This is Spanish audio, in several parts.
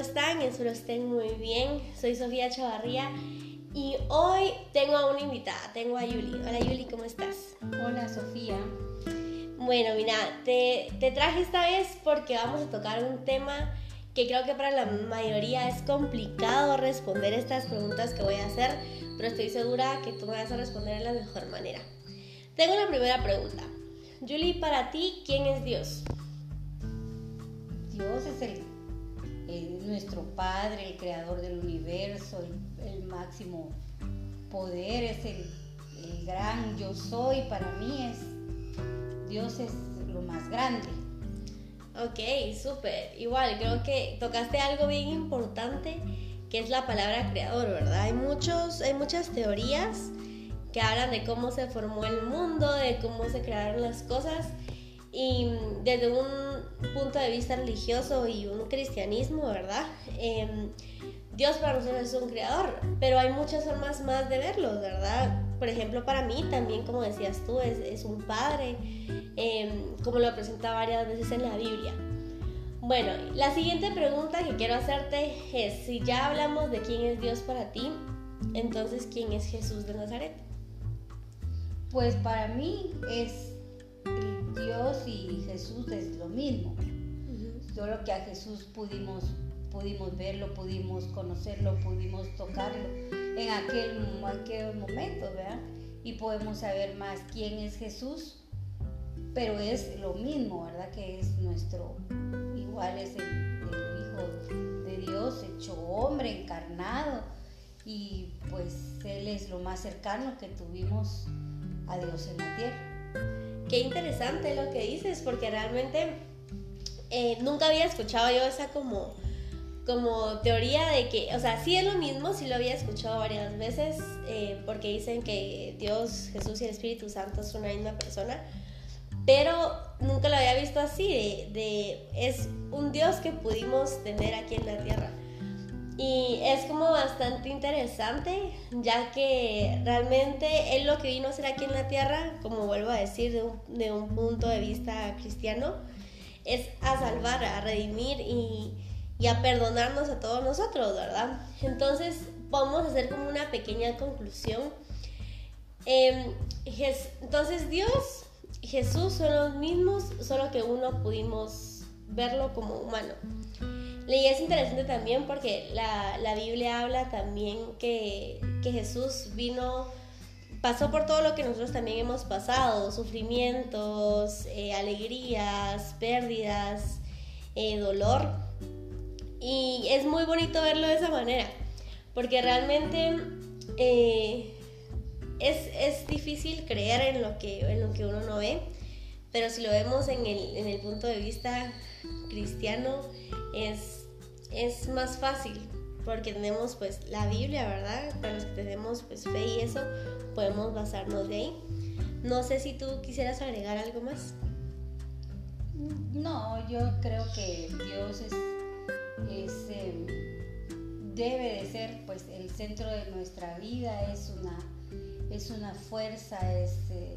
están? Espero estén muy bien. Soy Sofía Chavarría y hoy tengo a una invitada, tengo a Yuli. Hola Yuli, ¿cómo estás? Hola Sofía. Bueno, mira, te, te traje esta vez porque vamos a tocar un tema que creo que para la mayoría es complicado responder estas preguntas que voy a hacer, pero estoy segura que tú me vas a responder de la mejor manera. Tengo la primera pregunta. Julie, para ti, ¿quién es Dios? Dios es el, nuestro Padre, el creador del universo, el, máximo poder, es el, el gran yo soy. Para mí es Dios es lo más grande. Ok, súper. Igual, creo que tocaste algo bien importante, que es la palabra creador, ¿verdad? Hay, muchos, hay muchas teorías que hablan de cómo se formó el mundo, de cómo se crearon las cosas. Y desde un punto de vista religioso y un cristianismo, ¿verdad? Em, Dios para nosotros es un creador, pero hay muchas formas más de verlo, ¿verdad? Por ejemplo, para mí también, como decías tú, es, es un padre, em, como lo presenta varias veces en la Biblia. Bueno, la siguiente pregunta que quiero hacerte es, si ya hablamos de quién es Dios para ti, entonces, ¿quién es Jesús de Nazaret? Pues para mí es Dios y Jesús es lo mismo. Solo que a Jesús pudimos, pudimos verlo, pudimos conocerlo, pudimos tocarlo en aquel, aquel momento, ¿verdad? Y podemos saber más quién es Jesús, pero es lo mismo, ¿verdad? Que es nuestro, igual es el, Hijo de Dios hecho hombre, encarnado, y pues Él es lo más cercano que tuvimos a Dios en la tierra. Qué interesante lo que dices, porque realmente eh, nunca había escuchado yo esa como, como teoría de que, o sea, sí es lo mismo, sí lo había escuchado varias veces, eh, porque dicen que Dios, Jesús y el Espíritu Santo son una misma persona, pero nunca lo había visto así, de, de es un Dios que pudimos tener aquí en la tierra. Y es como bastante interesante, ya que realmente Él lo que vino a hacer aquí en la tierra, como vuelvo a decir, de un, de un punto de vista cristiano, es a salvar, a redimir y, y, a perdonarnos a todos nosotros, ¿verdad? Entonces, vamos a hacer como una pequeña conclusión. Eh, entonces, Dios Jesús son los mismos, solo que uno pudimos verlo como humano. Y es interesante también porque la, la Biblia habla también que, que, Jesús vino, pasó por todo lo que nosotros también hemos pasado, sufrimientos, eh, alegrías, pérdidas, eh, dolor. Y es muy bonito verlo de esa manera, porque realmente eh, es, es, difícil creer en lo, que, en lo que uno no ve, pero si lo vemos en el, en el punto de vista cristiano, es es más fácil porque tenemos pues la Biblia, ¿verdad? Para los que tenemos pues fe y eso, podemos basarnos de ahí. No sé si tú quisieras agregar algo más. No, yo creo que Dios es, em, debe de ser pues el centro de nuestra vida, es una, es una fuerza, es eh,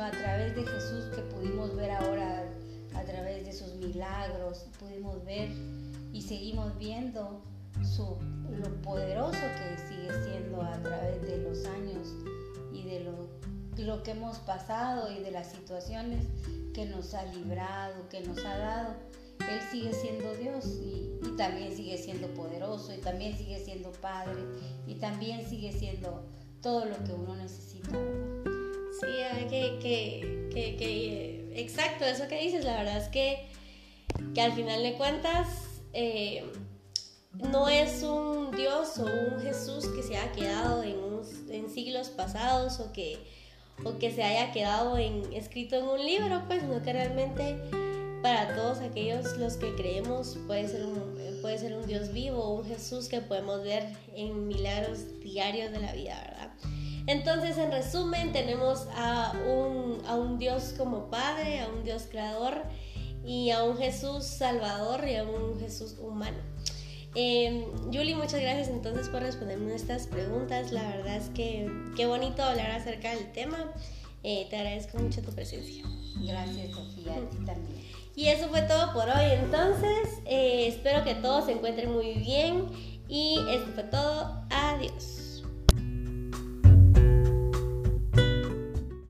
a través de Jesús que pudimos ver ahora, a través de sus milagros, pudimos ver y seguimos viendo su, lo poderoso que sigue siendo a través de los años y de lo, lo que hemos pasado y de las situaciones que nos ha librado, que nos ha dado. Él sigue siendo Dios y, también sigue siendo poderoso y también sigue siendo Padre y también sigue siendo todo lo que uno necesita. Sí, que, que, que, que, exacto, eso que dices, la verdad es que, que al final de cuentas eh, no es un Dios o un Jesús que se haya quedado en, siglos pasados o que, o que se haya quedado en, escrito en un libro, pues, sino que realmente para todos aquellos los que creemos puede ser un, puede ser un Dios vivo, un Jesús que podemos ver en milagros diarios de la vida, ¿verdad? Entonces, en resumen, tenemos a un, a un Dios como Padre, a un Dios creador y a un Jesús salvador y a un Jesús humano. Eh, Julie, muchas gracias entonces por responderme estas preguntas. La verdad es que qué bonito hablar acerca del tema. Eh, te agradezco mucho tu presencia. Gracias, Sofía, a ti también. Y eso fue todo por hoy. Entonces, eh, espero que todos se encuentren muy bien. Y esto fue todo. Adiós.